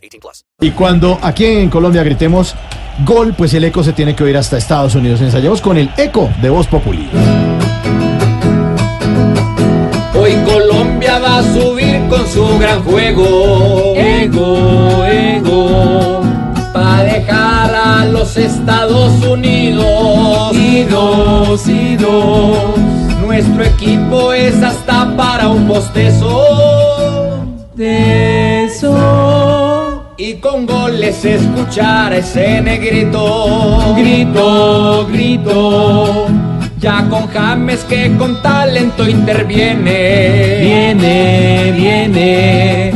18 plus. Y cuando aquí en Colombia gritemos gol, pues el eco se tiene que oír hasta Estados Unidos. Ensayamos con el eco de Voz Populi. Hoy Colombia va a subir con su gran juego. Ego, ego. Pa' dejar a los Estados Unidos. Idos, idos. Nuestro equipo es hasta para un postezo. De. Y con goles escuchar a ese negrito. Grito, grito. Ya con James que con talento interviene. Viene, viene.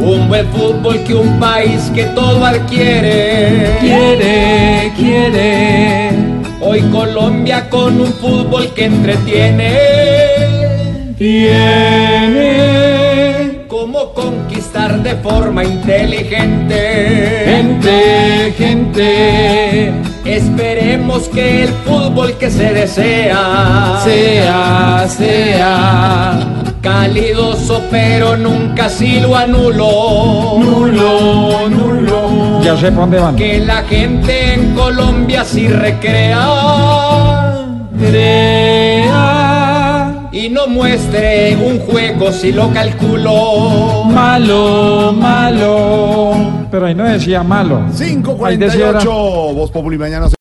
Un buen fútbol que un país que todo adquiere. Quiere, quiere. Hoy Colombia con un fútbol que entretiene. Viene. De forma inteligente. Gente, gente. Esperemos que el fútbol que se desea sea, sea calidoso, pero nunca si lo anulo. Nulo, nulo. Ya sé por dónde van. Que la gente en Colombia sí recrea, crea y no muestre un juego si lo calculo. Malo, malo. Pero ahí no decía malo. Ahí decía era- 548, Voz Populi mañana.